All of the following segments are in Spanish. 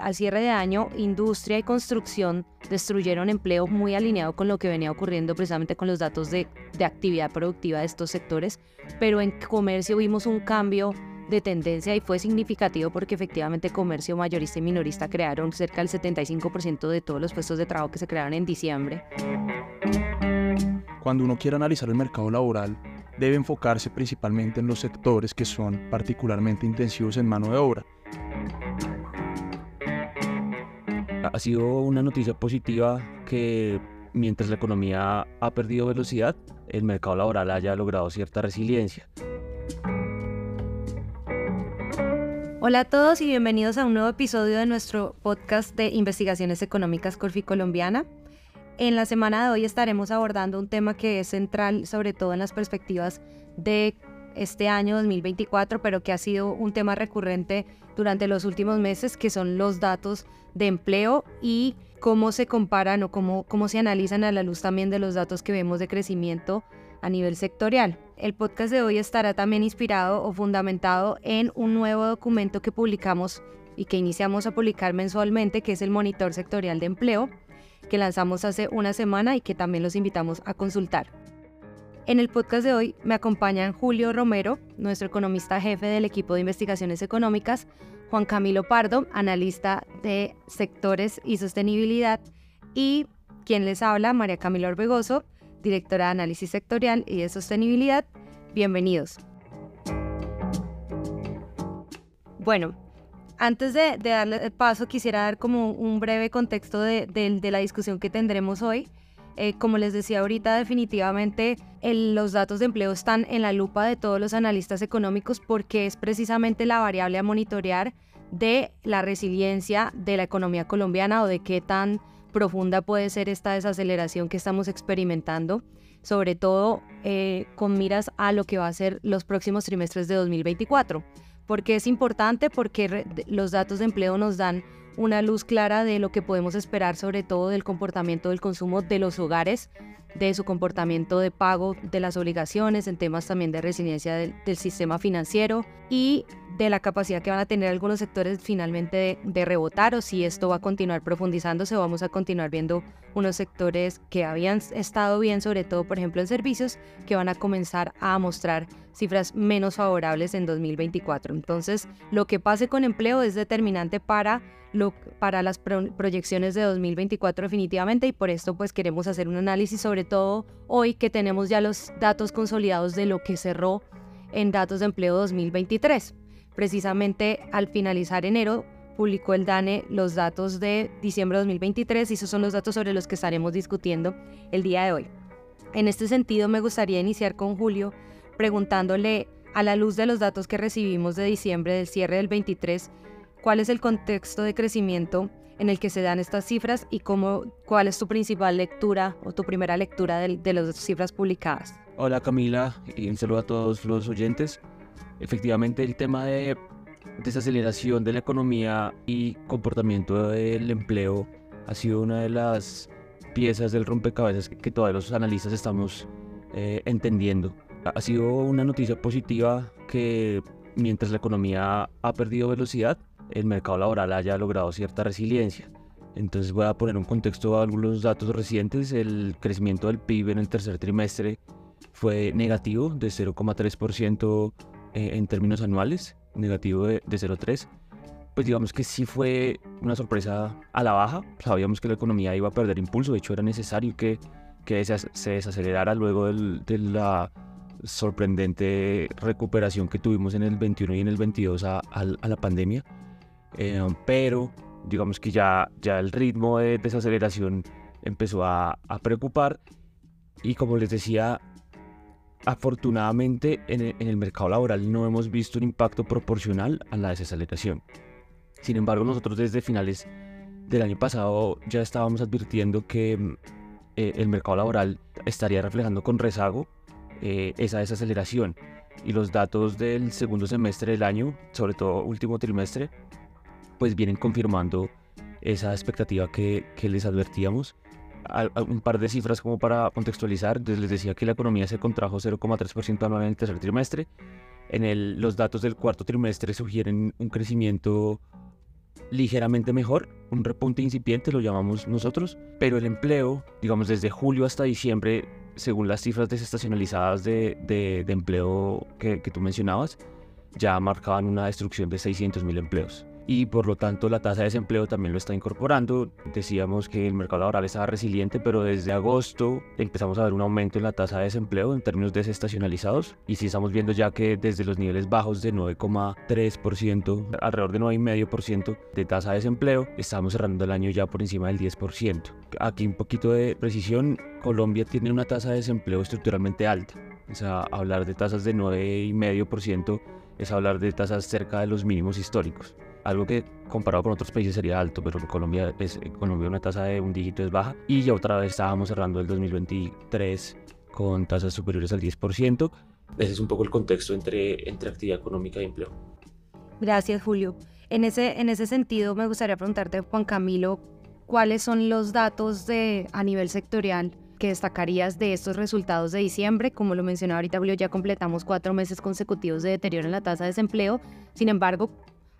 al cierre de año, industria y construcción destruyeron empleo muy alineado con lo que venía ocurriendo precisamente con los datos de, de actividad productiva de estos sectores, pero en comercio vimos un cambio de tendencia y fue significativo porque efectivamente comercio mayorista y minorista crearon cerca del 75% de todos los puestos de trabajo que se crearon en diciembre. Cuando uno quiere analizar el mercado laboral, debe enfocarse principalmente en los sectores que son particularmente intensivos en mano de obra. Ha sido una noticia positiva que mientras la economía ha perdido velocidad, el mercado laboral haya logrado cierta resiliencia. Hola a todos y bienvenidos a un nuevo episodio de nuestro podcast de investigaciones económicas Corfi Colombiana. En la semana de hoy estaremos abordando un tema que es central, sobre todo en las perspectivas de este año 2024, pero que ha sido un tema recurrente durante los últimos meses, que son los datos de empleo y cómo se comparan o cómo, cómo se analizan a la luz también de los datos que vemos de crecimiento a nivel sectorial. El podcast de hoy estará también inspirado o fundamentado en un nuevo documento que publicamos y que iniciamos a publicar mensualmente, que es el Monitor Sectorial de Empleo, que lanzamos hace una semana y que también los invitamos a consultar. En el podcast de hoy me acompañan Julio Romero, nuestro economista jefe del equipo de investigaciones económicas, Juan Camilo Pardo, analista de sectores y sostenibilidad, y quien les habla, María Camila Orbegoso, directora de Análisis Sectorial y de Sostenibilidad. Bienvenidos. Bueno, antes de, darle el paso, quisiera dar como un breve contexto de, la discusión que tendremos hoy. Eh, como les decía ahorita, definitivamente los datos de empleo están en la lupa de todos los analistas económicos porque es precisamente la variable a monitorear de la resiliencia de la economía colombiana o de qué tan profunda puede ser esta desaceleración que estamos experimentando, sobre todo eh, con miras a lo que va a ser los próximos trimestres de 2024. porque es importante? Porque los datos de empleo nos dan una luz clara de lo que podemos esperar, sobre todo del comportamiento del consumo de los hogares, de su comportamiento de pago de las obligaciones, en temas también de resiliencia del sistema financiero y de la capacidad que van a tener algunos sectores finalmente de, rebotar o si esto va a continuar profundizándose vamos a continuar viendo unos sectores que habían estado bien, sobre todo por ejemplo en servicios, que van a comenzar a mostrar cifras menos favorables en 2024. Entonces, lo que pase con empleo es determinante para, lo, para las proyecciones de 2024 definitivamente y por esto pues queremos hacer un análisis sobre todo hoy que tenemos ya los datos consolidados de lo que cerró en datos de empleo 2023. Precisamente al finalizar enero publicó el DANE los datos de diciembre de 2023 y esos son los datos sobre los que estaremos discutiendo el día de hoy. En este sentido, me gustaría iniciar con Julio preguntándole, a la luz de los datos que recibimos de diciembre del cierre del 23, cuál es el contexto de crecimiento en el que se dan estas cifras y cómo, cuál es tu principal lectura o tu primera lectura de, de las cifras publicadas. Hola Camila y un saludo a todos los oyentes efectivamente el tema de desaceleración de la economía y comportamiento del empleo ha sido una de las piezas del rompecabezas que, todos los analistas estamos eh, entendiendo. Ha sido una noticia positiva que mientras la economía ha perdido velocidad, el mercado laboral haya logrado cierta resiliencia. Entonces voy a poner un contexto a algunos datos recientes. El crecimiento del PIB en el tercer trimestre fue negativo de 0,3% eh, en términos anuales, negativo de, 0,3, pues digamos que sí fue una sorpresa a la baja. Sabíamos que la economía iba a perder impulso, de hecho era necesario que, que se, desacelerara luego de la sorprendente recuperación que tuvimos en el 21 y en el 22 a, la pandemia. Eh, pero digamos que ya, ya el ritmo de desaceleración empezó a, preocupar y como les decía, Afortunadamente en el, mercado laboral no hemos visto un impacto proporcional a la desaceleración. Sin embargo, nosotros desde finales del año pasado ya estábamos advirtiendo que eh, el mercado laboral estaría reflejando con rezago eh, esa desaceleración y los datos del segundo semestre del año, sobre todo último trimestre, pues vienen confirmando esa expectativa que, que les advertíamos un par de cifras como para contextualizar. les decía que la economía se contrajo 0,3% anual en el tercer trimestre. En el, los datos del cuarto trimestre sugieren un crecimiento ligeramente mejor, un repunte incipiente lo llamamos nosotros, pero el empleo, digamos desde julio hasta diciembre, según las cifras desestacionalizadas de, de, empleo que, que tú mencionabas, ya marcaban una destrucción de 600.000 empleos y por lo tanto la tasa de desempleo también lo está incorporando. Decíamos que el mercado laboral estaba resiliente, pero desde agosto empezamos a ver un aumento en la tasa de desempleo en términos desestacionalizados y sí estamos viendo ya que desde los niveles bajos de 9,3%, alrededor de 9,5% de tasa de desempleo, estamos cerrando el año ya por encima del 10%. Aquí un poquito de precisión, Colombia tiene una tasa de desempleo estructuralmente alta. O sea, hablar de tasas de 9,5% es hablar de tasas cerca de los mínimos históricos algo que comparado con otros países sería alto, pero en Colombia, es, Colombia una tasa de un dígito es baja y ya otra vez estábamos cerrando el 2023 con tasas superiores al 10%. Ese es un poco el contexto entre, entre actividad económica y empleo. Gracias, Julio. En ese, en ese sentido, me gustaría preguntarte, Juan Camilo, ¿cuáles son los datos de, a nivel sectorial que destacarías de estos resultados de diciembre? Como lo mencionaba ahorita Julio, ya completamos cuatro meses consecutivos de deterioro en la tasa de desempleo. Sin embargo,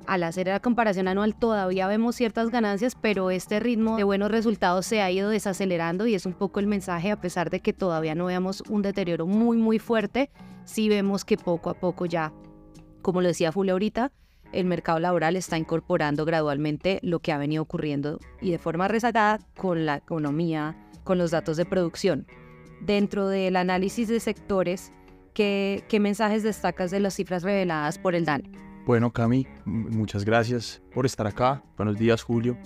al hacer la comparación anual todavía vemos ciertas ganancias, pero este ritmo de buenos resultados se ha ido desacelerando y es un poco el mensaje, a pesar de que todavía no veamos un deterioro muy, muy fuerte, sí vemos que poco a poco ya, como lo decía Julio ahorita, el mercado laboral está incorporando gradualmente lo que ha venido ocurriendo y de forma rezagada con la economía, con los datos de producción. Dentro del análisis de sectores, ¿qué, qué mensajes destacas de las cifras reveladas por el DANE? Bueno, Cami, muchas gracias por estar acá. Buenos días, Julio.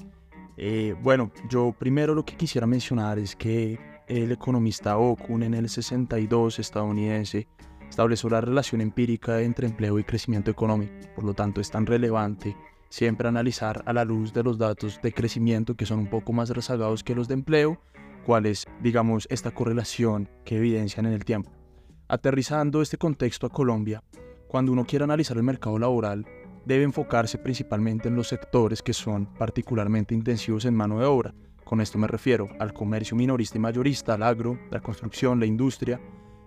Eh, bueno, yo primero lo que quisiera mencionar es que el economista Okun en el 62 estadounidense estableció la relación empírica entre empleo y crecimiento económico. Por lo tanto, es tan relevante siempre analizar a la luz de los datos de crecimiento que son un poco más rezagados que los de empleo, cuál es, digamos, esta correlación que evidencian en el tiempo. Aterrizando este contexto a Colombia, cuando uno quiere analizar el mercado laboral, debe enfocarse principalmente en los sectores que son particularmente intensivos en mano de obra. Con esto me refiero al comercio minorista y mayorista, al agro, la construcción, la industria.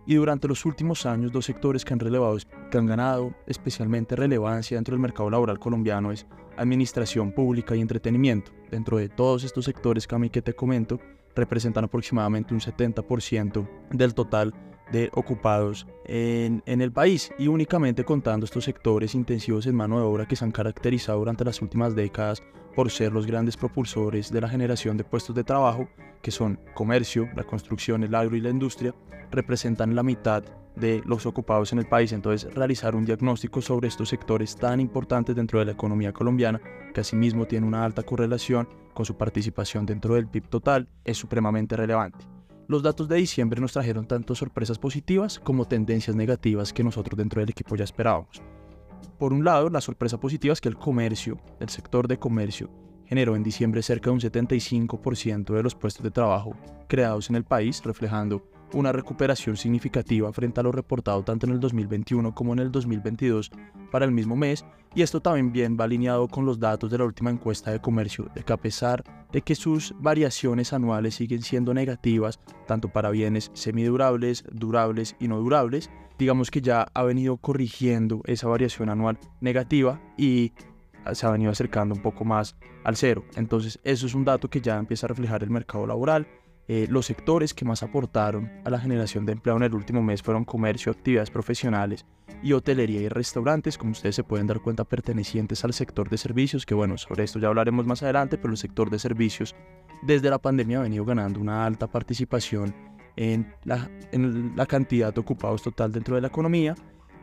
Y durante los últimos años, dos sectores que han, relevado, que han ganado especialmente relevancia dentro del mercado laboral colombiano es administración pública y entretenimiento. Dentro de todos estos sectores, Cami, que te comento, representan aproximadamente un 70% del total de ocupados en, en, el país y únicamente contando estos sectores intensivos en mano de obra que se han caracterizado durante las últimas décadas por ser los grandes propulsores de la generación de puestos de trabajo, que son comercio, la construcción, el agro y la industria, representan la mitad de los ocupados en el país. Entonces, realizar un diagnóstico sobre estos sectores tan importantes dentro de la economía colombiana, que asimismo tiene una alta correlación con su participación dentro del PIB total, es supremamente relevante. Los datos de diciembre nos trajeron tanto sorpresas positivas como tendencias negativas que nosotros dentro del equipo ya esperábamos. Por un lado, la sorpresa positiva es que el comercio, el sector de comercio, generó en diciembre cerca de un 75% de los puestos de trabajo creados en el país, reflejando una recuperación significativa frente a lo reportado tanto en el 2021 como en el 2022 para el mismo mes, y esto también bien va alineado con los datos de la última encuesta de comercio, de que a pesar de que sus variaciones anuales siguen siendo negativas, tanto para bienes semidurables, durables y no durables, digamos que ya ha venido corrigiendo esa variación anual negativa y se ha venido acercando un poco más al cero. Entonces eso es un dato que ya empieza a reflejar el mercado laboral eh, los sectores que más aportaron a la generación de empleo en el último mes fueron comercio, actividades profesionales y hotelería y restaurantes, como ustedes se pueden dar cuenta, pertenecientes al sector de servicios, que bueno, sobre esto ya hablaremos más adelante, pero el sector de servicios desde la pandemia ha venido ganando una alta participación en la, en la cantidad de ocupados total dentro de la economía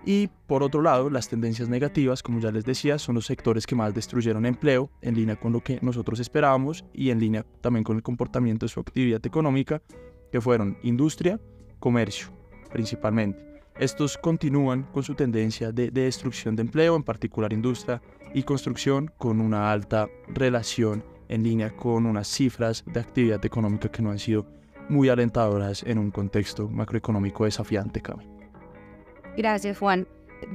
y por otro lado, las tendencias negativas, como ya les decía, son los sectores que más destruyeron empleo, en línea con lo que nosotros esperábamos y en línea también con el comportamiento de su actividad económica, que fueron industria, comercio, principalmente. Estos continúan con su tendencia de, de destrucción de empleo, en particular industria y construcción, con una alta relación en línea con unas cifras de actividad económica que no han sido muy alentadoras en un contexto macroeconómico desafiante, Cami. Gracias, Juan.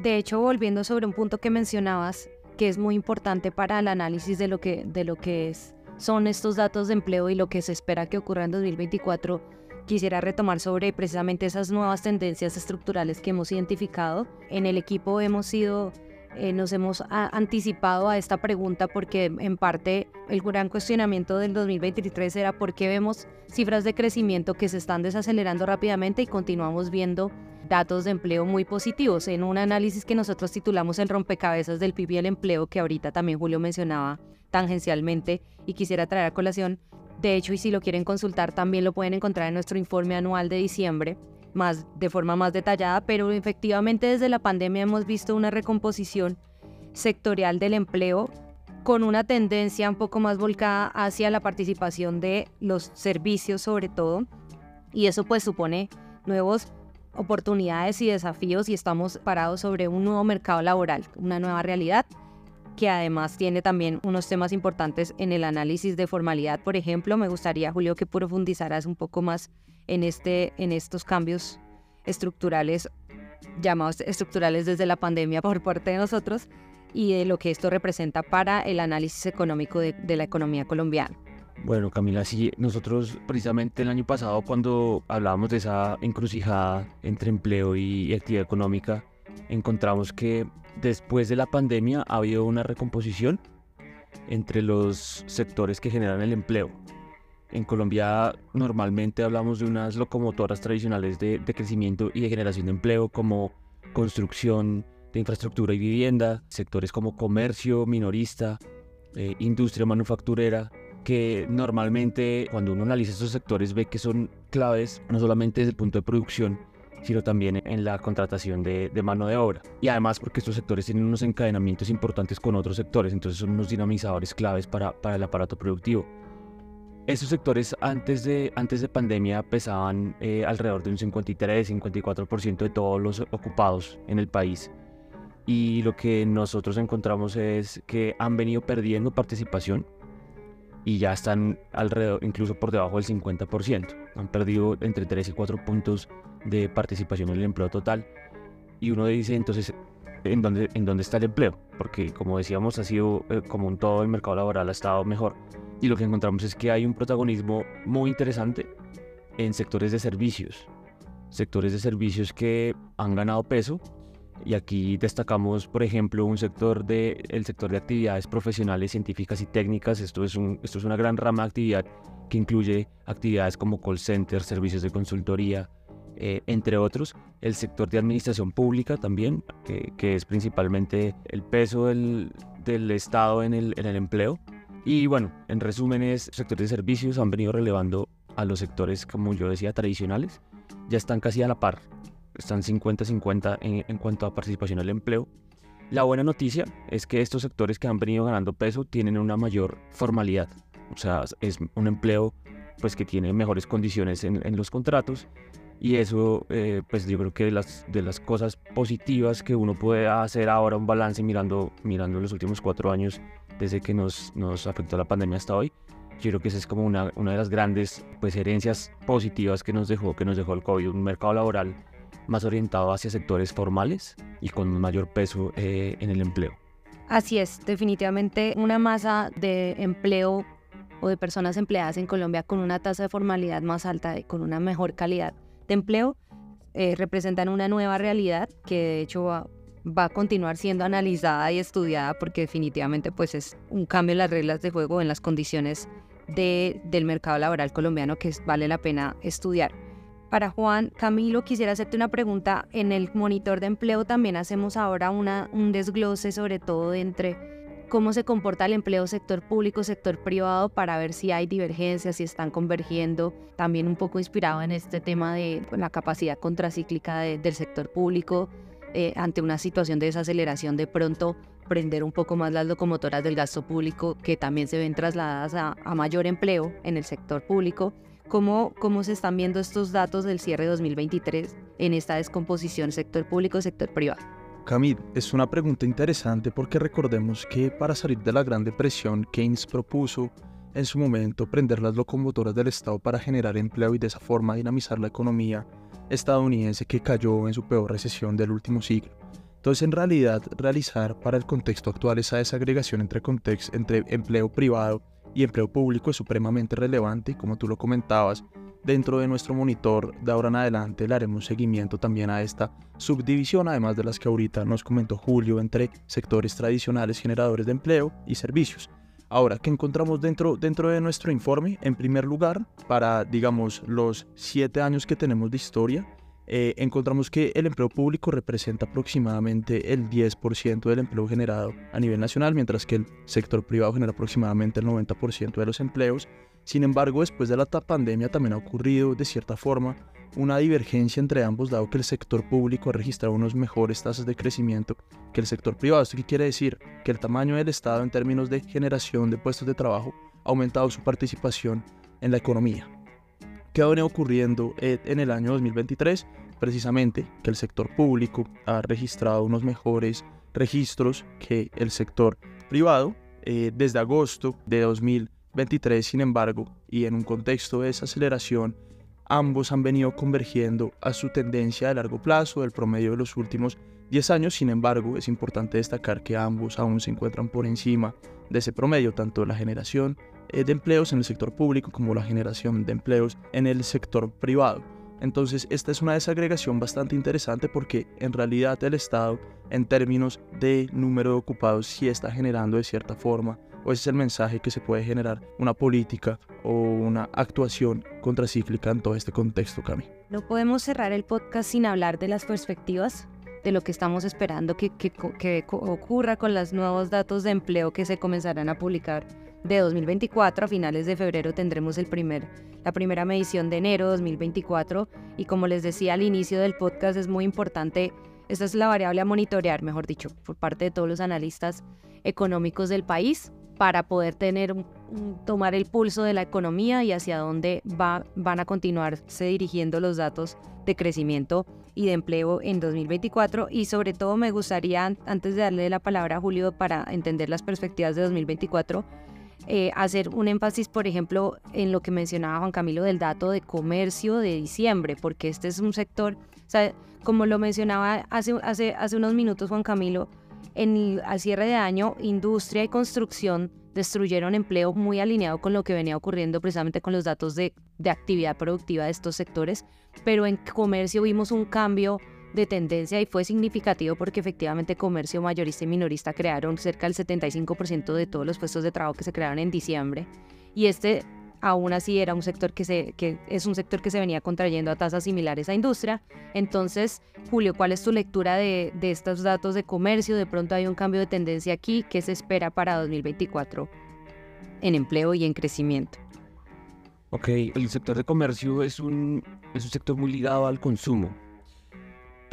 De hecho, volviendo sobre un punto que mencionabas, que es muy importante para el análisis de lo que, de lo que es, son estos datos de empleo y lo que se espera que ocurra en 2024, quisiera retomar sobre precisamente esas nuevas tendencias estructurales que hemos identificado. En el equipo hemos ido eh, nos hemos anticipado a esta pregunta porque en parte el gran cuestionamiento del 2023 era por qué vemos cifras de crecimiento que se están desacelerando rápidamente y continuamos viendo datos de empleo muy positivos. En un análisis que nosotros titulamos el rompecabezas del PIB y el empleo, que ahorita también Julio mencionaba tangencialmente y quisiera traer a colación, de hecho, y si lo quieren consultar, también lo pueden encontrar en nuestro informe anual de diciembre, más, de forma más detallada, pero efectivamente desde la pandemia hemos visto una recomposición sectorial del empleo con una tendencia un poco más volcada hacia la participación de los servicios sobre todo, y eso pues supone nuevos oportunidades y desafíos y estamos parados sobre un nuevo mercado laboral, una nueva realidad que además tiene también unos temas importantes en el análisis de formalidad, por ejemplo. Me gustaría, Julio, que profundizaras un poco más en, este, en estos cambios estructurales, llamados estructurales desde la pandemia por parte de nosotros, y de lo que esto representa para el análisis económico de, la economía colombiana. Bueno, Camila, sí, nosotros precisamente el año pasado cuando hablábamos de esa encrucijada entre empleo y actividad económica, encontramos que después de la pandemia ha habido una recomposición entre los sectores que generan el empleo. En Colombia normalmente hablamos de unas locomotoras tradicionales de, crecimiento y de generación de empleo como construcción de infraestructura y vivienda, sectores como comercio, minorista, eh, industria manufacturera, que normalmente cuando uno analiza estos sectores ve que son claves no solamente desde el punto de producción, sino también en la contratación de, mano de obra. Y además porque estos sectores tienen unos encadenamientos importantes con otros sectores, entonces son unos dinamizadores claves para, para el aparato productivo. Estos sectores antes de, antes de pandemia pesaban eh, alrededor de un 53-54% de todos los ocupados en el país. Y lo que nosotros encontramos es que han venido perdiendo participación y ya están alrededor, incluso por debajo del 50%. Han perdido entre 3 y 4 puntos de participación en el empleo total. Y uno dice entonces, ¿en dónde, en dónde está el empleo? Porque como decíamos, ha sido eh, como un todo el mercado laboral ha estado mejor. Y lo que encontramos es que hay un protagonismo muy interesante en sectores de servicios. Sectores de servicios que han ganado peso. Y aquí destacamos, por ejemplo, un sector de, el sector de actividades profesionales, científicas y técnicas. Esto es, esto es una gran rama de actividad que incluye actividades como call center, servicios de consultoría, eh, entre otros, el sector de administración pública también, que, es principalmente el peso del, Estado en el, en el, empleo. Y bueno, en resúmenes, sectores de servicios han venido relevando a los sectores, como yo decía, tradicionales. Ya están casi a la par, están 50-50 en, en cuanto a participación al empleo. La buena noticia es que estos sectores que han venido ganando peso tienen una mayor formalidad. O sea, es un empleo pues que tiene mejores condiciones en, en los contratos y eso, eh, pues yo creo que de las, de las cosas positivas que uno puede hacer ahora un balance mirando, mirando los últimos cuatro años desde que nos, nos afectó la pandemia hasta hoy, yo creo que esa es como una, una de las grandes pues, herencias positivas que nos, dejó, que nos dejó el COVID, un mercado laboral más orientado hacia sectores formales y con mayor peso eh, en el empleo. Así es, definitivamente una masa de empleo o de personas empleadas en Colombia con una tasa de formalidad más alta y con una mejor calidad de empleo eh, representan una nueva realidad que de hecho va, a continuar siendo analizada y estudiada porque definitivamente pues es un cambio en las reglas de juego, en las condiciones de, del mercado laboral colombiano que vale la pena estudiar. Para Juan, Camilo, quisiera hacerte una pregunta. En el monitor de empleo también hacemos ahora un desglose sobre todo entre cómo se comporta el empleo sector público, sector privado, para ver si hay divergencias, si están convergiendo, también un poco inspirado en este tema de la capacidad contracíclica del sector público eh, ante una situación de desaceleración, de pronto prender un poco más las locomotoras del gasto público que también se ven trasladadas a, a mayor empleo en el sector público. ¿Cómo, ¿Cómo se están viendo estos datos del cierre 2023 en esta descomposición sector público-sector privado? Camille, es una pregunta interesante porque recordemos que para salir de la Gran Depresión, Keynes propuso en su momento prender las locomotoras del Estado para generar empleo y de esa forma dinamizar la economía estadounidense que cayó en su peor recesión del último siglo. Entonces, en realidad, realizar para el contexto actual esa desagregación entre, entre empleo privado y empleo público es supremamente relevante como tú lo comentabas, dentro de nuestro monitor de ahora en adelante le haremos seguimiento también a esta subdivisión, además de las que ahorita nos comentó Julio, entre sectores tradicionales generadores de empleo y servicios. Ahora, ¿qué encontramos dentro, dentro de nuestro informe? En primer lugar, para, digamos, los siete años que tenemos de historia, eh, encontramos que el empleo público representa aproximadamente el 10% del empleo generado a nivel nacional, mientras que el sector privado genera aproximadamente el 90% de los empleos. Sin embargo, después de la pandemia también ha ocurrido, de cierta forma, una divergencia entre ambos, dado que el sector público ha registrado unos mejores tasas de crecimiento que el sector privado. ¿Esto quiere decir? Que el tamaño del Estado en términos de generación de puestos de trabajo ha aumentado su participación en la economía. ¿Qué ha venido ocurriendo eh, en el año 2023? Precisamente que el sector público ha registrado unos mejores registros que el sector privado eh, desde agosto de 2023, sin embargo, y en un contexto de desaceleración, ambos han venido convergiendo a su tendencia de largo plazo del promedio de los últimos 10 años, sin embargo, es importante destacar que ambos aún se encuentran por encima de ese promedio, tanto la generación de empleos en el sector público como la generación de empleos en el sector privado. Entonces, esta es una desagregación bastante interesante porque en realidad el Estado, en términos de número de ocupados, sí está generando de cierta forma, o ese es el mensaje que se puede generar una política o una actuación contracíclica en todo este contexto, Cami. No podemos cerrar el podcast sin hablar de las perspectivas de lo que estamos esperando que, que, ocurra con los nuevos datos de empleo que se comenzarán a publicar de 2024. A finales de febrero tendremos el primer, la primera medición de enero de 2024 y como les decía al inicio del podcast es muy importante, esta es la variable a monitorear, mejor dicho, por parte de todos los analistas económicos del país para poder tener tomar el pulso de la economía y hacia dónde va, van a continuarse dirigiendo los datos de crecimiento y de empleo en 2024 y sobre todo me gustaría antes de darle la palabra a Julio para entender las perspectivas de 2024 eh, hacer un énfasis, por ejemplo, en lo que mencionaba Juan Camilo del dato de comercio de diciembre, porque este es un sector, o sea, como lo mencionaba hace, hace, hace unos minutos Juan Camilo, en el, al cierre de año, industria y construcción destruyeron empleo muy alineado con lo que venía ocurriendo precisamente con los datos de, de actividad productiva de estos sectores, pero en comercio vimos un cambio de tendencia y fue significativo porque efectivamente comercio mayorista y minorista crearon cerca del 75% de todos los puestos de trabajo que se crearon en diciembre y este aún así era un sector que, se, que es un sector que se venía contrayendo a tasas similares a industria. Entonces, Julio, ¿cuál es tu lectura de, de estos datos de comercio? De pronto hay un cambio de tendencia aquí. ¿Qué se espera para 2024 en empleo y en crecimiento? Ok, el sector de comercio es un, es un sector muy ligado al consumo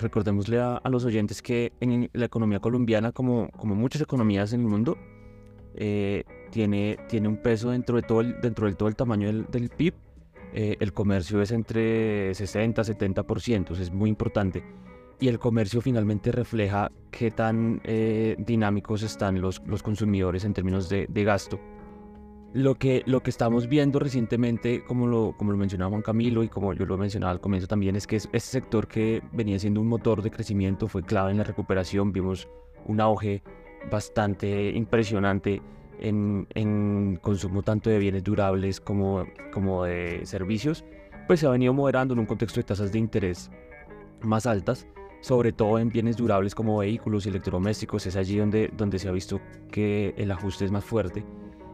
recordémosle a, los oyentes que en la economía colombiana, como, como muchas economías en el mundo, eh, tiene, tiene un peso dentro, de todo el, dentro del todo el tamaño del, PIB. Eh, el comercio es entre 60 y 70%, es muy importante. Y el comercio finalmente refleja qué tan eh, dinámicos están los, los consumidores en términos de, de gasto. Lo que, lo que estamos viendo recientemente, como lo, como lo mencionaba Juan Camilo y como yo lo mencionaba al comienzo también, es que este sector que venía siendo un motor de crecimiento fue clave en la recuperación. Vimos un auge bastante impresionante en, en consumo tanto de bienes durables como, como de servicios. Pues se ha venido moderando en un contexto de tasas de interés más altas, sobre todo en bienes durables como vehículos y electrodomésticos. Es allí donde, donde se ha visto que el ajuste es más fuerte.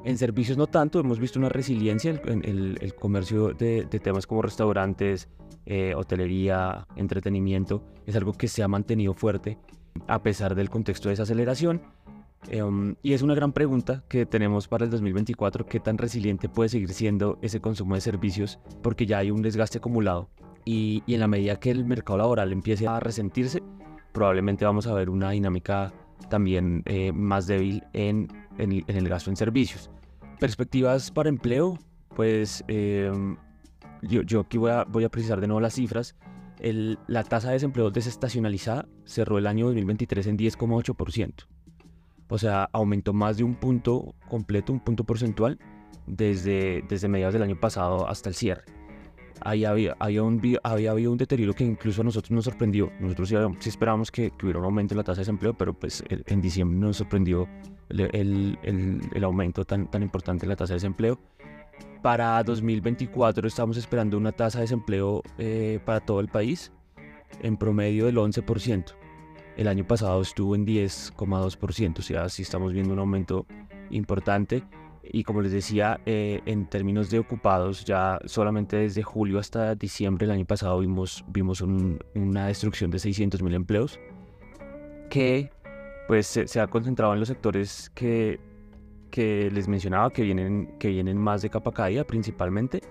En servicios no tanto, hemos visto una resiliencia en el, comercio de, temas como restaurantes, eh, hotelería, entretenimiento, es algo que se ha mantenido fuerte a pesar del contexto de desaceleración. Em, y es una gran pregunta que tenemos para el 2024, qué tan resiliente puede seguir siendo ese consumo de servicios, porque ya hay un desgaste acumulado. Y, en la medida que el mercado laboral empiece a resentirse, probablemente vamos a ver una dinámica también eh, más débil en en, el gasto en servicios. Perspectivas para empleo, pues em, yo, yo, aquí voy a, voy a precisar de nuevo las cifras. El, la tasa de desempleo desestacionalizada cerró el año 2023 en 10,8%. O sea, aumentó más de un punto completo, un punto porcentual, desde, desde mediados del año pasado hasta el cierre. Ahí había, había, un, había habido un deterioro que incluso a nosotros nos sorprendió. Nosotros sí, esperábamos que, que, hubiera un aumento en la tasa de desempleo, pero pues en diciembre nos sorprendió el, el, aumento tan, tan importante de la tasa de desempleo. para 2024 estamos esperando una tasa de desempleo eh, para todo el país en promedio del 11%. El año pasado estuvo en 10,2%, o sea, sí estamos viendo un aumento importante. Y como les decía, eh, en términos de ocupados, ya solamente desde julio hasta diciembre del año pasado vimos, vimos una destrucción de 600.000 empleos, que pues se, ha concentrado en los sectores que, que les mencionaba, que vienen, que vienen más de capa caída principalmente.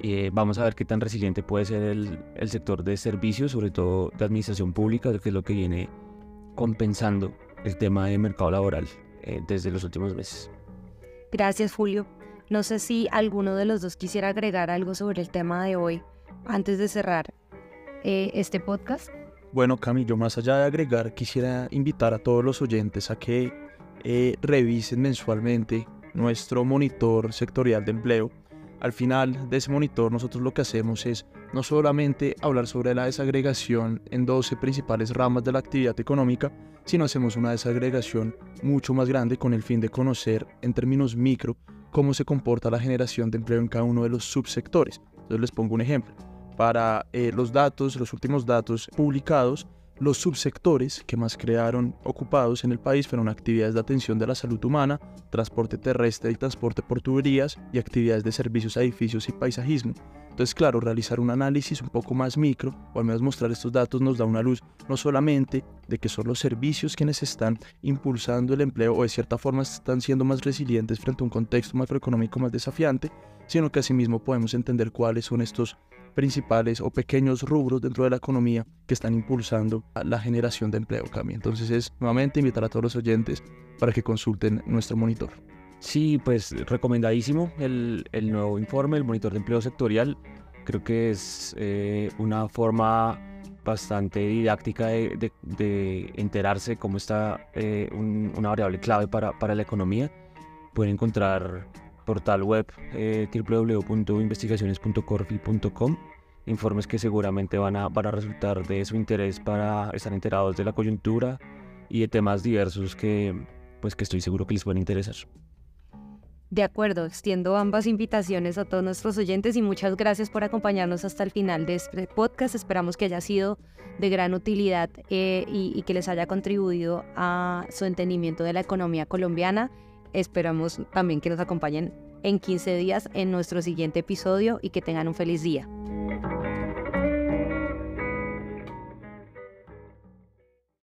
Eh, vamos a ver qué tan resiliente puede ser el, el, sector de servicios, sobre todo de administración pública, que es lo que viene compensando el tema de mercado laboral eh, desde los últimos meses. Gracias, Julio. No sé si alguno de los dos quisiera agregar algo sobre el tema de hoy antes de cerrar eh, este podcast. Bueno, Camilo, más allá de agregar, quisiera invitar a todos los oyentes a que revisen mensualmente nuestro monitor sectorial de empleo al final de ese monitor nosotros lo que hacemos es no solamente hablar sobre la desagregación en 12 principales ramas de la actividad económica, sino hacemos una desagregación mucho más grande con el fin de conocer en términos micro cómo se comporta la generación de empleo en cada uno de los subsectores. Entonces les pongo un ejemplo. Para eh, los datos, los últimos datos publicados, los subsectores que más crearon ocupados en el país fueron actividades de atención de la salud humana, transporte terrestre y transporte por tuberías y actividades de servicios a edificios y paisajismo. Entonces, claro, realizar un análisis un poco más micro, o al menos mostrar estos datos, nos da una luz no solamente de que son los servicios quienes están impulsando el empleo o de cierta forma están siendo más resilientes frente a un contexto macroeconómico más desafiante, sino que asimismo podemos entender cuáles son estos principales o pequeños rubros dentro de la economía que están impulsando la generación de empleo, Cami. Entonces es nuevamente invitar a todos los oyentes para que consulten nuestro monitor. Sí, pues recomendadísimo el, el nuevo informe, el monitor de empleo sectorial. Creo que es eh, una forma bastante didáctica de, de, enterarse cómo está eh, una variable clave para, para la economía. Pueden encontrar portal web eh, www.investigaciones.corfi.com. Informes que seguramente van a, van a resultar de su interés para estar enterados de la coyuntura y de temas diversos que, pues, que estoy seguro que les pueden interesar. De acuerdo, extiendo ambas invitaciones a todos nuestros oyentes y muchas gracias por acompañarnos hasta el final de este podcast. Esperamos que haya sido de gran utilidad eh, y, y que les haya contribuido a su entendimiento de la economía colombiana Esperamos también que nos acompañen en 15 días en nuestro siguiente episodio y que tengan un feliz día.